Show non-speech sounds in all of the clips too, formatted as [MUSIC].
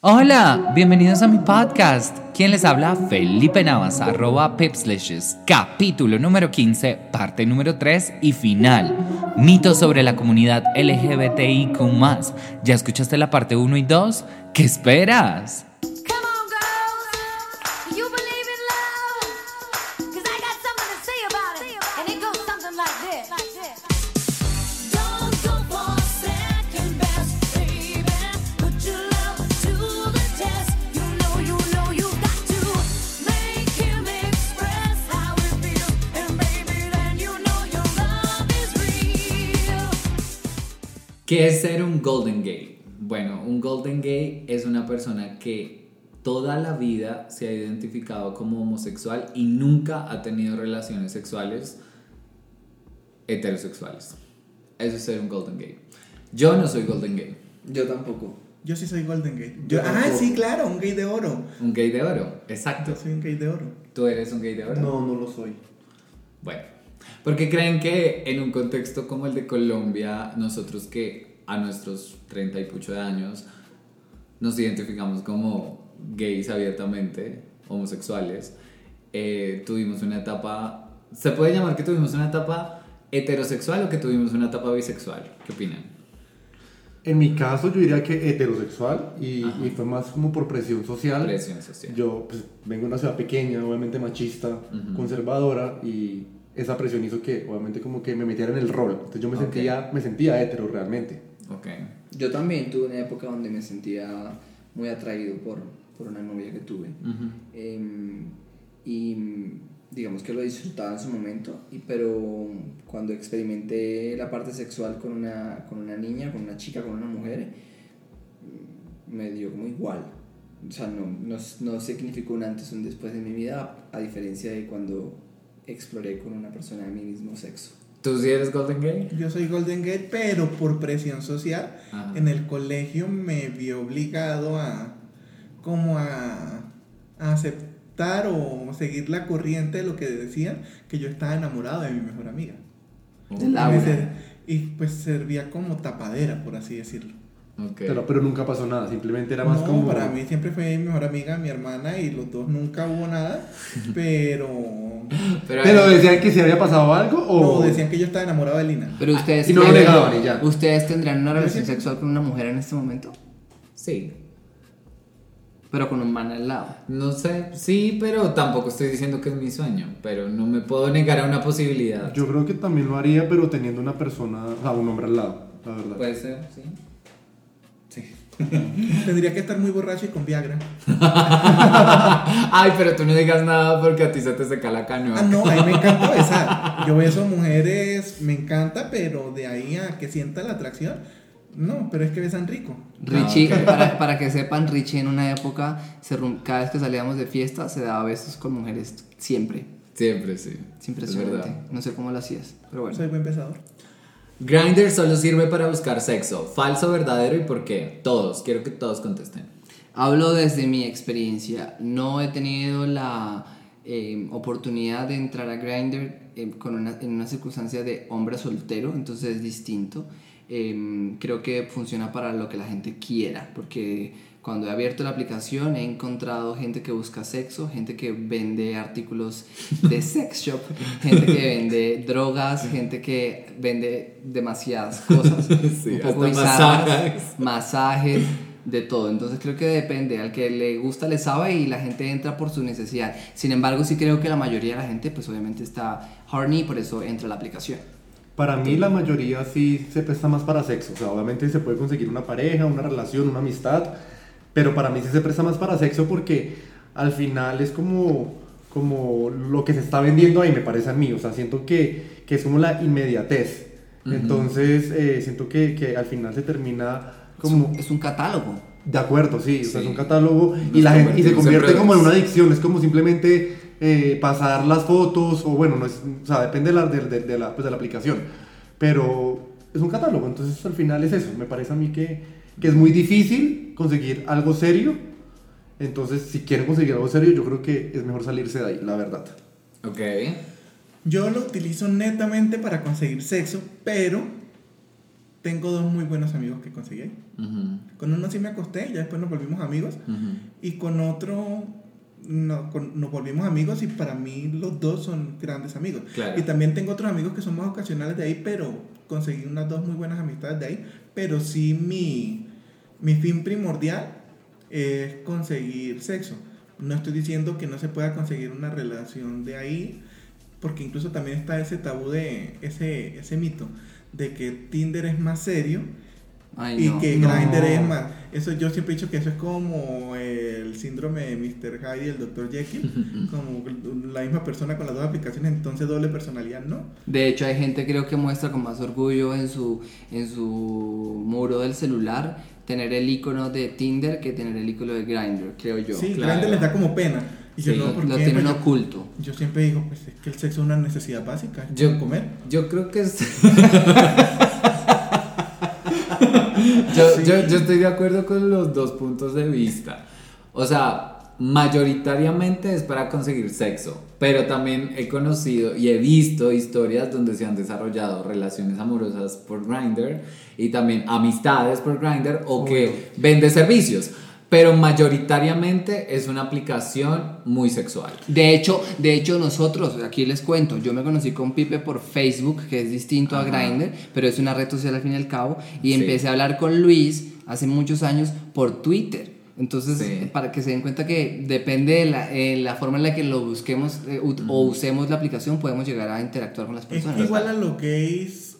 Hola, bienvenidos a mi podcast. ¿Quién les habla? Felipe Navas, arroba Pipslishes, capítulo número 15, parte número 3 y final. Mitos sobre la comunidad LGBTIQ+. ¿Ya escuchaste la parte 1 y 2? ¿Qué esperas? ¿Qué es ser un Golden Gay? Bueno, un Golden Gay es una persona que toda la vida se ha identificado como homosexual y nunca ha tenido relaciones sexuales heterosexuales. Eso es ser un Golden Gay. Yo no soy Golden Gay, Yo tampoco. Yo sí soy Golden Yo, ah, tampoco. sí, claro, un gay de oro. un gay de oro, exacto. Yo soy un gay de oro. ¿Tú eres un gay de oro? No, no lo soy. Bueno, porque creen que en un contexto como el de Colombia, nosotros que a nuestros 30 y pucho de años nos identificamos como gays abiertamente, homosexuales, eh, tuvimos una etapa, ¿se puede llamar que tuvimos una etapa heterosexual o que tuvimos una etapa bisexual? ¿Qué opinan? En mi caso yo diría que heterosexual y, y fue más como por presión social. Presión social. Yo pues, vengo de una ciudad pequeña, obviamente machista, Ujú. conservadora y esa presión hizo que obviamente como que me metiera en el rol. Entonces yo me Ok. sentía, me sentía hetero realmente. Ok. Yo también tuve una época donde me sentía muy atraído por, por una novia que tuve. Em, y digamos que lo disfrutaba en su momento, y, pero cuando experimenté la parte sexual con una, con una niña, con una chica, con una mujer, me dio como igual. O sea, no, no, no significó un antes o un después en mi vida, a diferencia de cuando exploré con una persona de mi mismo sexo. ¿Tú sí eres Golden Gay? Yo soy Golden Gate, pero por presión social. Ajá. En el colegio me vi obligado a como a, a aceptar o seguir la corriente de lo que decían, que yo estaba enamorado de mi mejor amiga. De Y, me Laura. ser- y pues servía como tapadera, por así decirlo. Ok. Pero, pero nunca pasó nada, simplemente era más no, como... para mí siempre fue mi mejor amiga, mi hermana, y los dos nunca hubo nada, [LAUGHS] pero... Pero, Pero decían que si había pasado algo o... No, decían que yo estaba enamorado de Lina. Pero ustedes, Y no lo creen- negaban y ya. ¿Ustedes tendrían una relación sexual con una mujer en este momento? Sí. Pero con un man al lado. No sé, sí, pero tampoco estoy diciendo que es mi sueño, pero no me puedo negar a una posibilidad. Yo creo que también lo haría, pero teniendo una persona, o sea, un hombre al lado, la verdad. Puede ser, sí. [LAUGHS] Tendría que estar muy borracho y con Viagra. Ay, pero tú no digas nada porque a ti se te seca la canoa. Ah, no, a mí me encanta besar. Yo beso mujeres, me encanta, pero de ahí a que sienta la atracción, no, pero es que besan rico. Richie, ok. para, para que sepan, Richie en una época, se cada vez que salíamos de fiesta, se daba besos con mujeres. Siempre. Siempre, sí. Es impresionante. Es verdad. no sé cómo lo hacías, pero bueno. Soy buen besador. Grindr solo sirve para buscar sexo. Falso, verdadero y por qué. Todos, quiero que todos contesten. Hablo desde mi experiencia. No he tenido la eh, oportunidad de entrar a Grindr eh, una, en una circunstancia de hombre soltero, entonces es distinto. Eh, creo que funciona para lo que la gente quiera, porque cuando he abierto la aplicación he encontrado gente que busca sexo, gente que vende artículos de [LAUGHS] sex shop, gente que vende drogas, gente que vende demasiadas cosas, [LAUGHS] Sí, un poco hasta bizarras, masajes. masajes, de todo. Entonces creo que depende, al que le gusta le sabe y la gente entra por su necesidad. Sin embargo, sí creo que la mayoría de la gente pues obviamente está horny y por eso entra a la aplicación. Para mí la mayoría sí se presta más para sexo. O sea, obviamente se puede conseguir una pareja, una relación, una amistad. Pero para mí sí se presta más para sexo porque al final es como, como lo que se está vendiendo ahí, me parece a mí. O sea, siento que, que es como la inmediatez. Entonces eh, siento que, que al final se termina como... Es un catálogo. De acuerdo, sí, o sea, es un catálogo Nos y, la gente, y se convierte como en una adicción, es como simplemente eh, pasar las fotos o bueno, no es, o sea, depende de la, de, de- de la, pues, de la aplicación, pero es un catálogo, entonces al final es eso, me parece a mí que, que es muy difícil conseguir algo serio, entonces si quieren conseguir algo serio yo creo que es mejor salirse de ahí, la verdad. Ok. Yo lo utilizo netamente para conseguir sexo, pero tengo dos muy buenos amigos que conseguí ahí. Ujú, Con uno sí me acosté, ya después nos volvimos amigos. ujú. Y con otro no, con- nos volvimos amigos y para mí los dos son grandes amigos. Claro. Y también tengo otros amigos que son más ocasionales de ahí, pero conseguí unas dos muy buenas amistades de ahí. Pero sí mi, mi fin primordial es conseguir sexo. No estoy diciendo que no se pueda conseguir una relación de ahí, porque incluso también está ese tabú de ese, ese mito de que Tinder es más serio Ay, y no. que No. Grindr es más. Eso yo siempre he dicho que eso es como el síndrome de Mr. Hyde y el Dr. Jekyll, [LAUGHS] como la misma persona con las dos aplicaciones, entonces doble personalidad, ¿no? De hecho, hay gente creo que muestra con más orgullo en su, en su muro del celular tener el icono de Tinder que tener el icono de Grindr, creo yo. sí, claro. Grindr les da como pena. Y yo Sí, no, lo, ¿por lo tienen Pues yo- oculto. Yo siempre digo, pues es que el sexo es una necesidad básica, Yo- comer. Yo creo que es. [LAUGHS] yo, yo, yo estoy de acuerdo con los dos puntos de vista. O sea, mayoritariamente es para conseguir sexo, pero también he conocido y he visto historias donde se han desarrollado relaciones amorosas por Grindr y también amistades por Grindr o que vende servicios. Pero mayoritariamente es una aplicación muy sexual. De hecho, de hecho nosotros, aquí les cuento, yo me conocí con Pipe por Facebook, que es distinto a. Grindr, pero es una red social al fin y al cabo, y Sí. empecé a hablar con Luis hace muchos años por Twitter. Entonces, Sí. para que se den cuenta que depende de la, eh, la forma en la que lo busquemos eh, ut- o usemos la aplicación, podemos llegar a interactuar con las Es personas. que igual a los gays,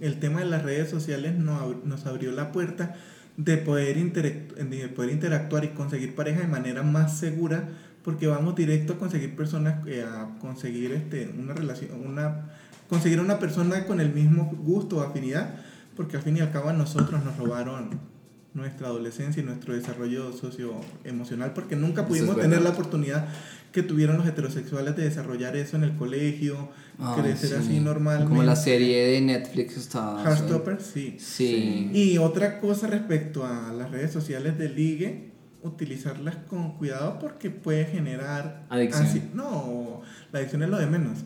el tema de las redes sociales nos abrió la puerta de poder, de poder interactuar y conseguir pareja de manera más segura, porque vamos directo a conseguir personas, eh, a conseguir este, una relación, una, conseguir una persona con el mismo gusto o afinidad, porque al fin y al cabo a nosotros nos robaron nuestra adolescencia y nuestro desarrollo socioemocional, porque nunca pudimos es tener la oportunidad que tuvieron los heterosexuales de desarrollar eso en el colegio, Ay, crecer sí. así normalmente. Como la serie de Netflix está... Heartstopper, sí. Sí. Y otra cosa respecto a las redes sociales de ligue, utilizarlas con cuidado porque puede generar Adicción. no, la adicción es lo de menos.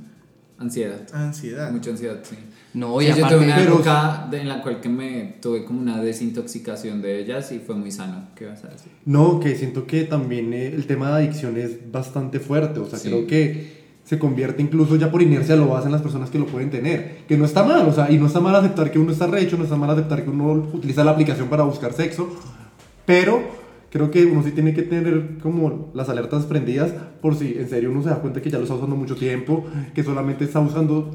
Ansiedad. Ansiedad. Mucha ansiedad, sí. No, Sí, y yo aparte... tuve una pero- época en la cual que me tuve como una desintoxicación de ellas y fue muy sano. ¿Qué vas a decir? No, que siento que también eh, el tema de adicción es bastante fuerte, o sea, Sí. creo que se convierte incluso ya por inercia lo hacen las personas que lo pueden tener, que no está mal, o sea, y no está mal aceptar que uno está recho, no está mal aceptar que uno utiliza la aplicación para buscar sexo, pero creo que uno sí tiene que tener como las alertas prendidas por si en serio uno se da cuenta que ya lo está usando mucho tiempo, que solamente está usando,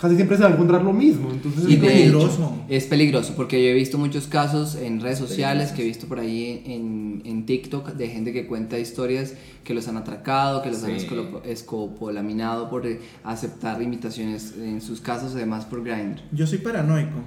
casi siempre se va a encontrar lo mismo, entonces Y Es peligroso. hecho, es peligroso porque yo he visto muchos casos en redes Es sociales que he visto por ahí en, en TikTok de gente que cuenta historias que los han atracado, que los han Sí. escolo- escopolaminado por aceptar invitaciones en sus casos, además por Grindr. Yo soy paranoico.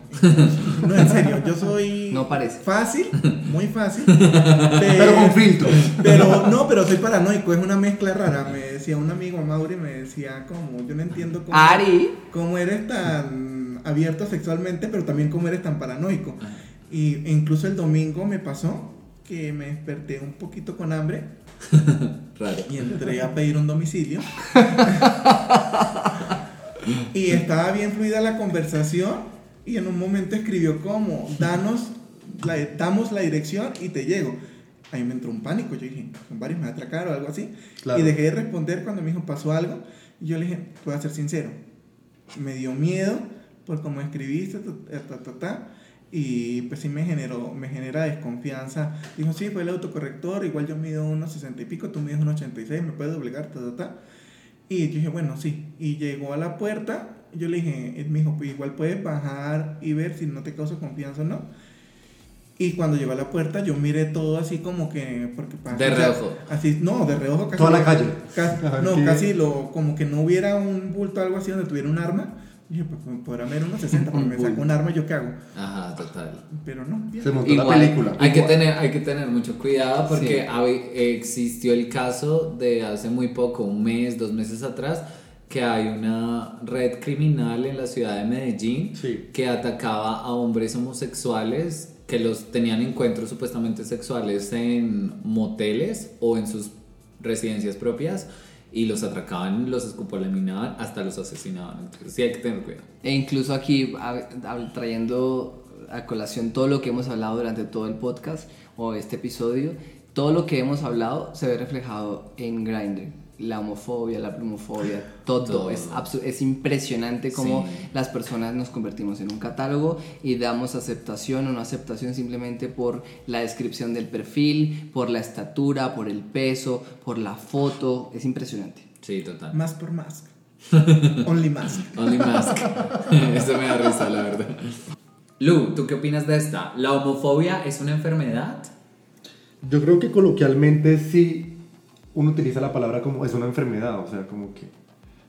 no, en serio, yo soy No parece. fácil, muy fácil. [LAUGHS] pero con filtros. Pero no, pero soy paranoico, es una mezcla rara. Me decía un amigo, Mauri, me decía como, yo no entiendo cómo, Ari, cómo eres tan abierto sexualmente, pero también cómo eres tan paranoico. Y e incluso el domingo me pasó que me desperté un poquito con hambre [LAUGHS] Raro. y entré a pedir un domicilio. [LAUGHS] y estaba bien fluida la conversación y en un momento escribió como, danos, la, damos la dirección y te llego. Ahí me entró un pánico, yo dije, son varios me van a atracar o algo así. Claro. Y dejé de responder cuando me dijo, pasó algo. Y yo le dije, voy a ser sincero, me dio miedo por cómo escribiste, ta, ta, ta, y pues sí me generó, me genera desconfianza. Dijo, sí, fue el autocorrector, igual yo mido unos 60 y pico, tú mides unos 86, me puedes doblegar, ta, ta, ta. Y yo dije, bueno, sí. Y llegó a la puerta, yo le dije, él me dijo, pues igual puedes bajar y ver si no te causa confianza o no. Y cuando llegó a la puerta, yo miré todo así como que. Porque, De reojo. Así, no, de reojo casi. Toda la calle. Casi, no, ¿qué? casi lo, como que no hubiera un bulto o algo así donde tuviera un arma. Y dije, pues podrá haber unos 60, porque me saco un arma, ¿yo qué hago? Ajá, total. Pero no, bien. Se montó Igual. la película. Hay que, tener, hay que tener mucho cuidado porque Sí. existió el caso de hace muy poco, un mes, dos meses atrás, que hay una red criminal en la ciudad de Medellín Sí. que atacaba a hombres homosexuales que los tenían encuentros supuestamente sexuales en moteles o en sus residencias propias y los atracaban, los escupolaminaban, hasta los asesinaban. Entonces sí hay que tener cuidado. E incluso aquí trayendo a colación todo lo que hemos hablado durante todo el podcast o este episodio. Todo lo que hemos hablado se ve reflejado en Grindr. La homofobia, la plumofobia, todo. Todo. Es, es impresionante cómo Sí. las personas nos convertimos en un catálogo y damos aceptación o no aceptación simplemente por la descripción del perfil, por la estatura, por el peso, por la foto. Es impresionante. Sí, total. Más por mask. [LAUGHS] Only mask. Only mask. [LAUGHS] Eso me da risa, la verdad. Lu, ¿tú qué opinas de esta? ¿La homofobia es una enfermedad? Yo creo que coloquialmente sí uno utiliza la palabra como es una enfermedad, o sea, como que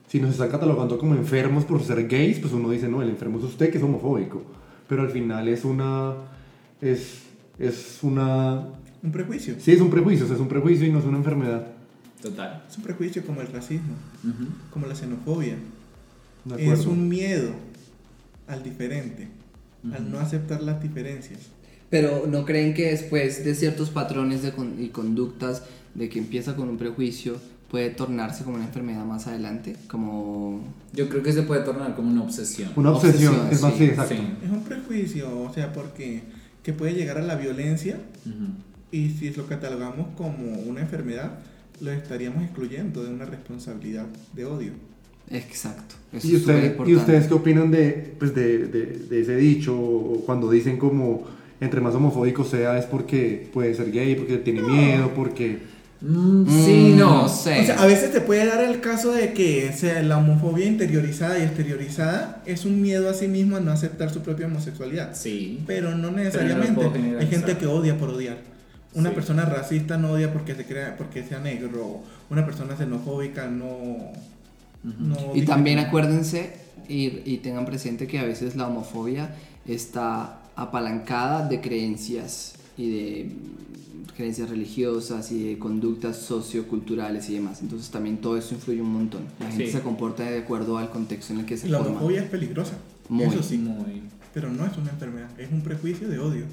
si nos están catalogando como enfermos por ser gays, pues uno dice, no, el enfermo es usted que es homofóbico, pero al final es una, es, es una, Un prejuicio. sí, es un prejuicio, o sea, es un prejuicio y no es una enfermedad. Total. Es un prejuicio como el racismo, como la xenofobia. De Es un miedo al diferente, al no aceptar las diferencias. Pero ¿no creen que después de ciertos patrones de con- y conductas de que empieza con un prejuicio puede tornarse como una enfermedad más adelante? Como... Yo creo que se puede tornar como una obsesión. Una obsesión, Obsesión, es más, sí, sí, exacto. Sí. Es un prejuicio, o sea, porque que puede llegar a la violencia y si lo catalogamos como una enfermedad, lo estaríamos excluyendo de una responsabilidad de odio. Exacto. Eso ¿Y, es usted-. ¿Y ustedes qué opinan de, pues de, de, de ese dicho o cuando dicen como entre más homofóbico sea es porque puede ser gay, porque tiene miedo, porque... Mm, sí, Mm, no. no sé. O sea, a veces te puede dar el caso de que sea, la homofobia interiorizada y exteriorizada es un miedo a sí mismo a no aceptar su propia homosexualidad. Sí. Pero no Pero necesariamente. no Hay gente que odia por odiar. Una Sí. persona racista no odia porque se crea, porque sea negro. Una persona xenofóbica no. no Y también acuérdense y, y tengan presente que a veces la homofobia está apalancada de creencias y de creencias religiosas y de conductas socioculturales y demás. Entonces también todo eso influye un montón. La gente Sí. se comporta de acuerdo al contexto en el que se La forma. homofobia es peligrosa. Muy. Eso sí. Muy. Pero no es una enfermedad. Es un prejuicio de odio.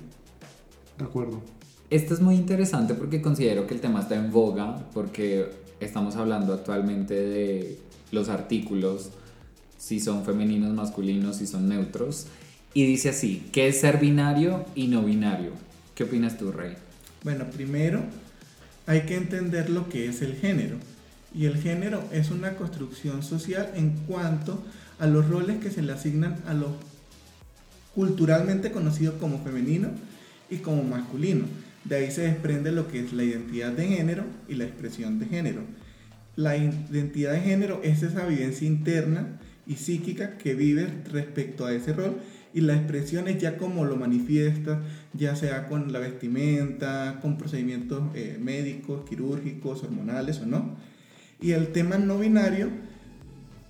De acuerdo. Esto es muy interesante porque considero que el tema está en boga porque estamos hablando actualmente de los artículos, si son femeninos, masculinos, si son neutros. Y dice así, ¿qué es ser binario y no binario? ¿Qué opinas tú, Rey? Bueno, primero hay que entender lo que es el género. Y el género es una construcción social en cuanto a los roles que se le asignan a lo culturalmente conocido como femenino y como masculino. De ahí se desprende lo que es la identidad de género y la expresión de género. La identidad de género es esa vivencia interna y psíquica que vives respecto a ese rol y la expresión es ya como lo manifiestas, ya sea con la vestimenta, con procedimientos eh, médicos, quirúrgicos, hormonales o no. Y el tema no binario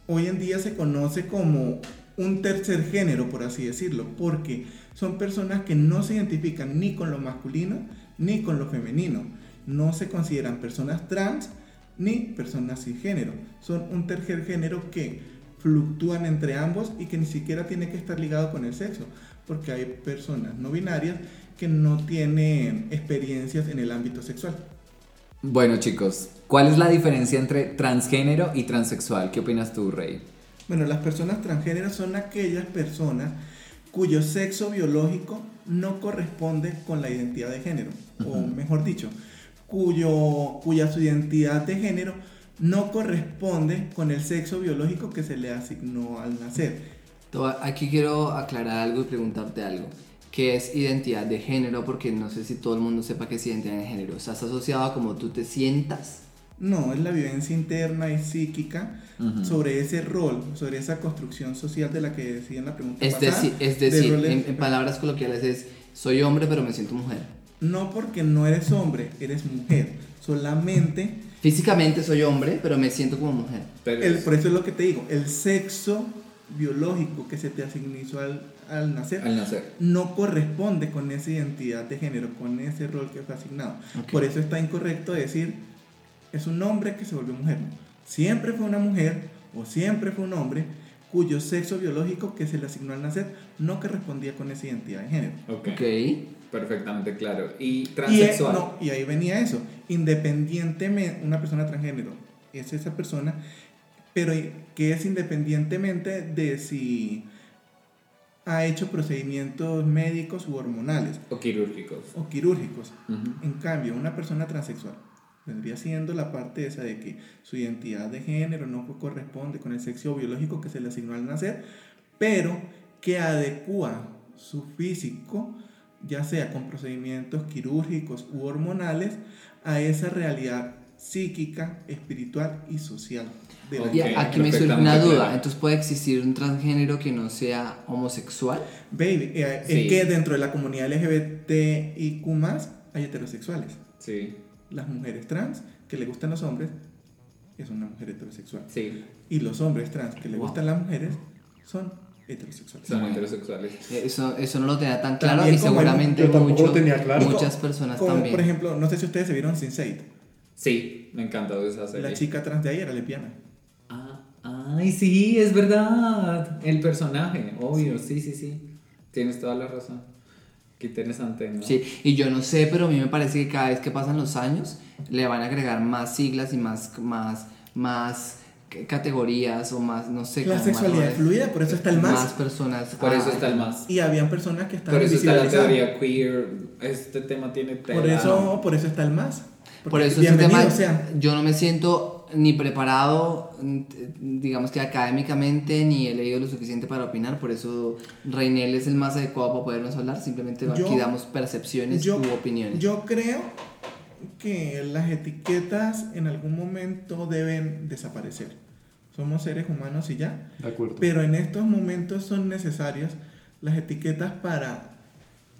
hoy en día se conoce como un tercer género, por así decirlo, porque son personas que no se identifican ni con lo masculino ni con lo femenino. No se consideran personas trans ni personas cisgénero. Son un tercer género que fluctúan entre ambos y que ni siquiera tiene que estar ligado con el sexo, porque hay personas no binarias que no tienen experiencias en el ámbito sexual. Bueno chicos, ¿cuál es la diferencia entre transgénero y transexual? ¿Qué opinas tú, Rey? Bueno, las personas transgéneros son aquellas personas cuyo sexo biológico no corresponde con la identidad de género, o mejor dicho, cuyo, cuya su identidad de género no corresponde con el sexo biológico que se le asignó al nacer. Aquí quiero aclarar algo y preguntarte algo. ¿Qué es identidad de género? Porque no sé si todo el mundo sepa qué es identidad de género. O sea, ¿está asociado a cómo tú te sientas? No, es la vivencia interna y psíquica sobre ese rol, sobre esa construcción social de la que decía en la pregunta Es, pasada, decir, es de decir, en palabras coloquiales es, soy hombre pero me siento mujer. No porque no eres hombre, eres mujer. Solamente Físicamente soy hombre pero me siento como mujer. Pero El, por eso es lo que te digo, el sexo biológico que se te asignó al, al nacer al nacer. no corresponde con esa identidad de género, con ese rol que fue asignado. Por eso está incorrecto decir es un hombre que se volvió mujer. Siempre fue una mujer o siempre fue un hombre cuyo sexo biológico que se le asignó al nacer no correspondía con esa identidad de género. Ok. Ok. Perfectamente claro. ¿Y Y, transexual? eh, no, y ahí venía eso. Independientemente, una persona transgénero es esa persona, pero que es independientemente de si ha hecho procedimientos médicos u hormonales O quirúrgicos. o quirúrgicos. En cambio, una persona transexual vendría siendo la parte esa de que su identidad de género no corresponde con el sexo biológico que se le asignó al nacer, pero que adecua su físico, ya sea con procedimientos quirúrgicos u hormonales, a esa realidad psíquica, espiritual y social. De la. Y aquí me surge una duda. Entonces, ¿puede existir un transgénero que no sea homosexual? Baby, eh, Sí. es que dentro de la comunidad LGBTIQ hay heterosexuales. Sí, Las mujeres trans que le gustan los hombres es una mujer heterosexual. sí, Y los hombres trans que le Wow. gustan las mujeres son heterosexuales. son Bueno. heterosexuales. Eh, Eso, eso no lo tenía tan claro También y seguramente yo tampoco mucho- lo tenía claro. muchas personas como, también. Por ejemplo, no sé si ustedes se vieron Sense8. Sí, me encanta esa serie. La chica trans de ahí era lesbiana. Ah, ay, sí, es verdad. El personaje, obvio, sí, sí, sí. Tienes toda la razón. Qué interesante, ¿no? Sí, y yo no sé, pero a mí me parece que cada vez que pasan los años le van a agregar más siglas y más, más, más categorías o más, no sé. La sexualidad más, fluida, por eso está el más. Más personas. Por eso Ah, está el más. Y habían personas que estaban Por eso está la teoría queer. Este tema tiene tela. Por eso, por eso está el más. Por Porque eso es tema, sea. yo no me siento ni preparado, digamos que académicamente, ni he leído lo suficiente para opinar, por eso Reinel es el más adecuado para podernos hablar, simplemente Yo- aquí damos percepciones yo, u opiniones. yo creo que las etiquetas en algún momento deben desaparecer. Somos seres humanos y ya. De acuerdo. Pero en estos momentos son necesarias las etiquetas para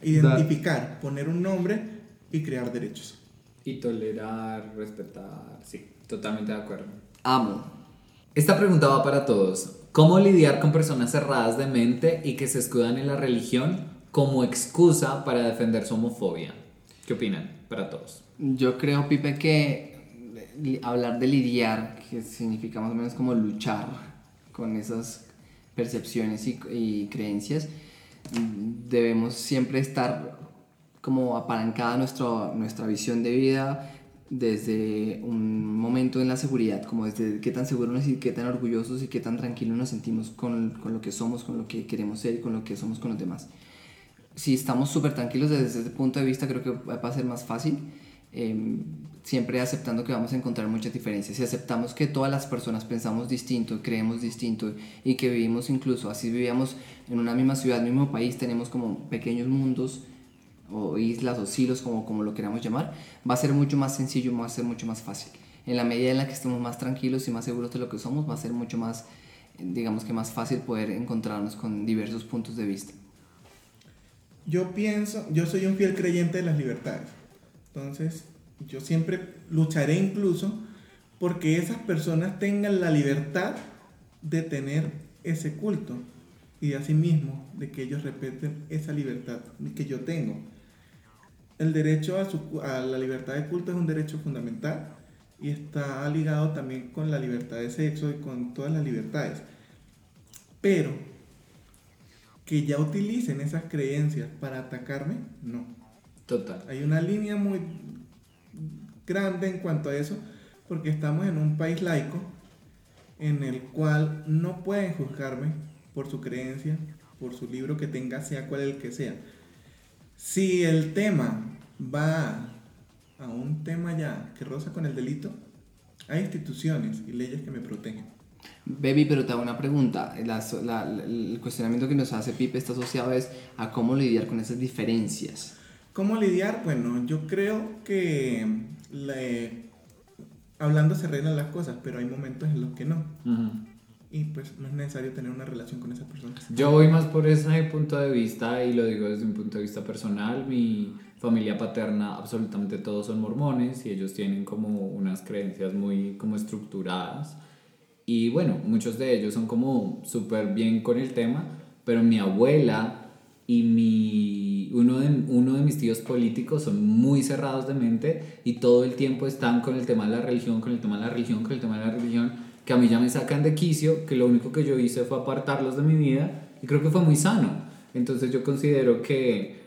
identificar, poner un nombre y crear derechos. Y tolerar, respetar. Sí, totalmente de acuerdo. Amo. Esta pregunta va para todos. ¿Cómo lidiar con personas cerradas de mente y que se escudan en la religión como excusa para defender su homofobia? ¿Qué opinan? Para todos. Yo creo, Pipe, que hablar de lidiar, que significa más o menos como luchar con esas percepciones y, y creencias, debemos siempre estar como apalancada nuestra, nuestra visión de vida desde un momento en la seguridad, como desde qué tan seguros y qué tan orgullosos y qué tan tranquilos nos sentimos con, con lo que somos, con lo que queremos ser y con lo que somos con los demás si estamos súper tranquilos desde ese punto de vista, creo que va a ser más fácil. eh, siempre aceptando que vamos a encontrar muchas diferencias. Si aceptamos que todas las personas pensamos distinto, creemos distinto y que vivimos incluso, así vivíamos en una misma ciudad, mismo país, tenemos como pequeños mundos o islas o silos, como, como lo queramos llamar, va a ser mucho más sencillo, va a ser mucho más fácil. En la medida en la que estemos más tranquilos y más seguros de lo que somos, va a ser mucho más, digamos que más fácil poder encontrarnos con diversos puntos de vista. Yo pienso, yo soy un fiel creyente de las libertades. Entonces, yo siempre lucharé incluso porque esas personas tengan la libertad de tener ese culto y asimismo de que ellos respeten esa libertad que yo tengo. El derecho a, su- a la libertad de culto es un derecho fundamental y está ligado también con la libertad de sexo y con todas las libertades. Pero que ya utilicen esas creencias para atacarme, no. Total. Hay una línea muy grande en cuanto a eso, porque estamos en un país laico en el cual no pueden juzgarme por su creencia, por su libro que tenga, sea cual el que sea. Si el tema va a un tema ya que roza con el delito, hay instituciones y leyes que me protegen. Baby, pero te hago una pregunta. La- la- la- el cuestionamiento que nos hace Pipe está asociado es a cómo lidiar con esas diferencias. ¿Cómo lidiar? Bueno, yo creo que le- hablando se arreglan las cosas, pero hay momentos en los que no. Ujú. Y pues no es necesario tener una relación con esa persona. Yo voy más por ese punto de vista y lo digo desde un punto de vista personal. Mi familia paterna, absolutamente todos son mormones y ellos tienen como unas creencias muy como estructuradas. Y bueno, muchos de ellos son como súper bien con el tema, pero mi abuela y mi, uno, de, uno de mis tíos políticos son muy cerrados de mente y todo el tiempo están con el tema de la religión, con el tema de la religión, con el tema de la religión, que a mí ya me sacan de quicio, que lo único que yo hice fue apartarlos de mi vida y creo que fue muy sano. Entonces yo considero que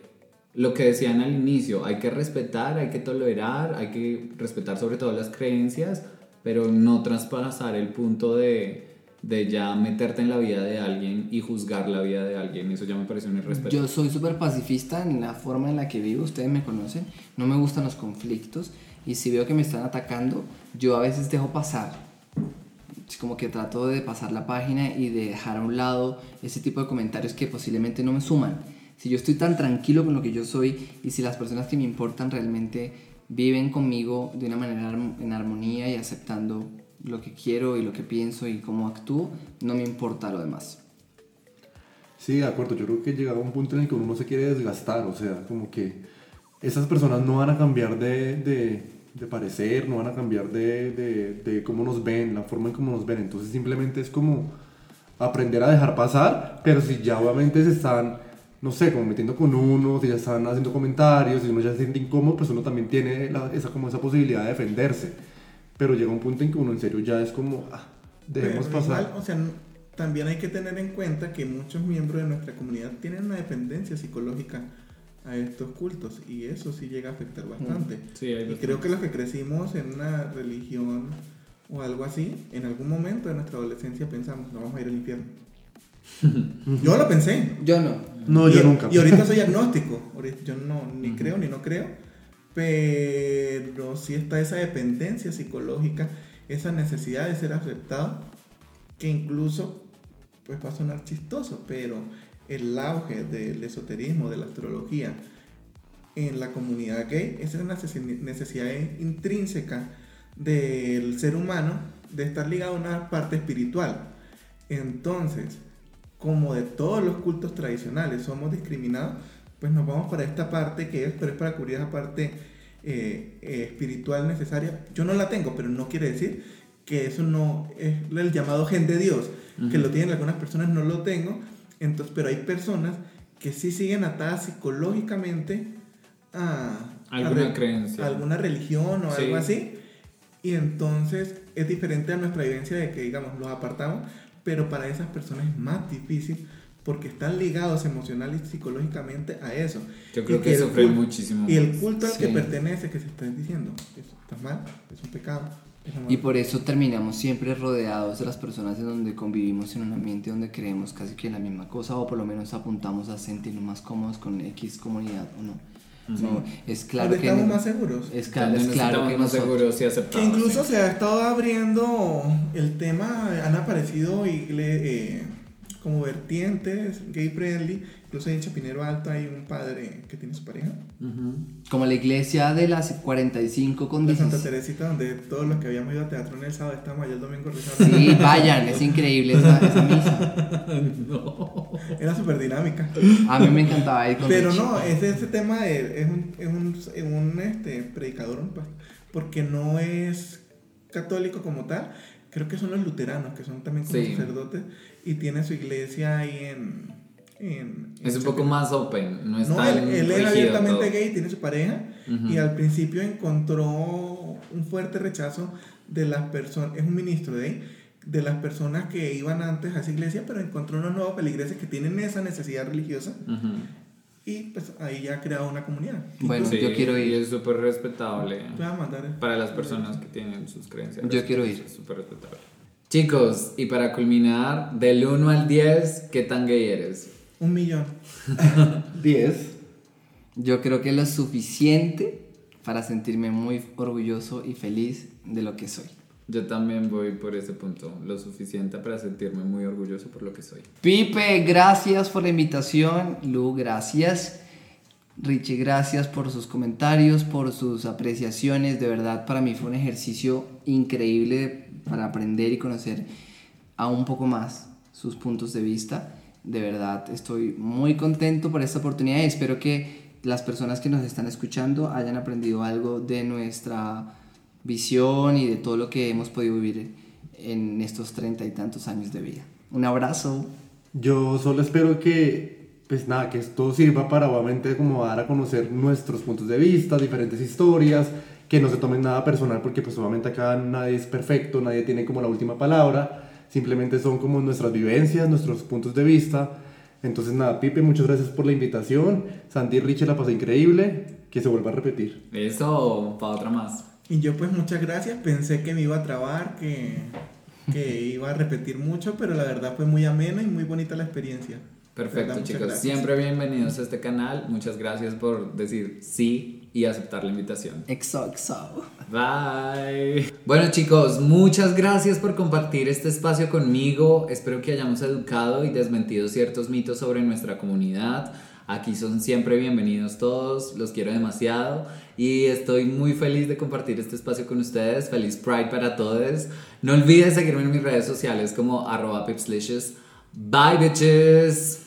lo que decían al inicio, hay que respetar, hay que tolerar, hay que respetar sobre todo las creencias, pero no traspasar el punto de, de ya meterte en la vida de alguien y juzgar la vida de alguien. Eso ya me parece un irrespeto. Yo soy súper pacifista en la forma en la que vivo, ustedes me conocen, no me gustan los conflictos y si veo que me están atacando, yo a veces dejo pasar. Es como que trato de pasar la página y de dejar a un lado ese tipo de comentarios que posiblemente no me suman. Si yo estoy tan tranquilo con lo que yo soy y si las personas que me importan realmente viven conmigo de una manera en armonía y aceptando lo que quiero y lo que pienso y cómo actúo, no me importa lo demás. Sí, de acuerdo. Yo creo que llegaba un punto en el que uno no se quiere desgastar. O sea, como que esas personas no van a cambiar de, de, parecer, no van a cambiar de, de, de cómo nos ven, la forma en cómo nos ven. Entonces simplemente es como aprender a dejar pasar, pero si ya obviamente se están, no sé, como metiendo con uno, si ya están haciendo comentarios, si uno ya se siente incómodo, pues uno también tiene la- esa, como esa posibilidad de defenderse. Pero llega un punto en que uno en serio ya es como, ah, dejemos Pero pasar. igual, o sea, también hay que tener en cuenta que muchos miembros de nuestra comunidad tienen una dependencia psicológica a estos cultos y eso sí llega a afectar bastante. Sí, hay y creo que los que crecimos en una religión o algo así, en algún momento de nuestra adolescencia pensamos, no vamos a ir al infierno. [LAUGHS] Yo lo pensé. Yo no. No, y, yo nunca. Y ahorita soy agnóstico. Ahorita Yo no, ni creo ni no creo. Pero sí está esa dependencia psicológica, esa necesidad de ser aceptado, que incluso, pues va a sonar chistoso, pero el auge del esoterismo, de la astrología en la comunidad gay, esa es una necesi- necesidad intrínseca del ser humano de estar ligado a una parte espiritual. Entonces, como de todos los cultos tradicionales somos discriminados, pues nos vamos para esta parte que es, pero es para cubrir esa parte eh, eh, espiritual necesaria. Yo no la tengo, pero no quiere decir que eso no es el llamado gen de Dios, que Ujú. lo tienen algunas personas, no lo tengo. Entonces, pero hay personas que sí siguen atadas psicológicamente a, a Alguna re- creencia. a alguna religión o Sí. algo así. Y entonces es diferente a nuestra vivencia de que, digamos, los apartamos, pero para esas personas es más difícil porque están ligados emocional y psicológicamente a eso. Yo Y creo que el sufren muchísimo. Y el más. culto al que Sí. pertenece, que se está diciendo, eso está mal, es un pecado. Y por eso terminamos siempre rodeados de las personas en donde convivimos en un ambiente donde creemos casi que la misma cosa o por lo menos apuntamos a sentirnos más cómodos con X comunidad o no. No, es claro que estamos más seguros. es, cla- Donde es claro que más seguros y Que aceptados. incluso sí. se ha estado abriendo el tema, han aparecido igle- eh, como vertientes gay friendly. Incluso en Chapinero Alto hay un padre que tiene su pareja. Ujú. como la iglesia de las 45 con De Santa 16. Teresita, donde todos los que habíamos ido a teatro en el sábado estamos allá el domingo rezando. Sí, vayan, es increíble esa, esa misa. [LAUGHS] no. Era súper dinámica. A mí me encantaba ir con Pero no, ese, ese tema de- es un, es un, es un, este, predicador, porque no es católico como tal. Creo que son los luteranos, que son también como Sí. sacerdotes, y tiene su iglesia ahí en... en- Es en un poco más open. No es No, tan él, él es abiertamente todo. gay, tiene su pareja, Ujú. y al principio encontró un fuerte rechazo de las personas, es un ministro de de las personas que iban antes a esa iglesia, pero encontró unos nuevos feligreses que tienen esa necesidad religiosa Ujú. y pues ahí ya ha creado una comunidad. Bueno, Sí, yo quiero y ir. es súper respetable. Te voy a mandar. Para las personas que tienen sus creencias. Yo quiero ir. Es súper respetable. Chicos, y para culminar, del 1 al 10, ¿qué tan gay eres? Un millón. [LAUGHS] 10. Yo creo que lo suficiente para sentirme muy orgulloso y feliz de lo que soy. Yo también voy por ese punto, lo suficiente para sentirme muy orgulloso por lo que soy. Pipe, gracias por la invitación. Lu, gracias. Richie, gracias por sus comentarios, por sus apreciaciones. De verdad, para mí fue un ejercicio increíble para aprender y conocer aún un poco más sus puntos de vista. De verdad, estoy muy contento por esta oportunidad y espero que las personas que nos están escuchando hayan aprendido algo de nuestra visión y de todo lo que hemos podido vivir en estos treinta y tantos años de vida. Un abrazo. Yo solo espero que, pues nada, que esto sirva para obviamente como dar a conocer nuestros puntos de vista, diferentes historias, que no se tomen nada personal porque pues obviamente acá nadie es perfecto, nadie tiene como la última palabra, simplemente son como nuestras vivencias, nuestros puntos de vista. Entonces nada, Pipe, muchas gracias por la invitación. Santi y Richie la pasé increíble, que se vuelva a repetir. Eso, para otra más. Y yo pues muchas gracias. Pensé que me iba a trabar, que, que iba a repetir mucho, pero la verdad fue muy ameno y muy bonita la experiencia. Perfecto, chicos. gracias. Siempre bienvenidos a este canal. Muchas gracias por decir sí y aceptar la invitación. Exo, exo. Bye. Bueno chicos, muchas gracias por compartir este espacio conmigo. Espero que hayamos educado y desmentido ciertos mitos sobre nuestra comunidad. Aquí son siempre bienvenidos todos, los quiero demasiado y estoy muy feliz de compartir este espacio con ustedes. Feliz Pride para todos. No olvides seguirme en mis redes sociales como arroba pipslicious. Bye bitches.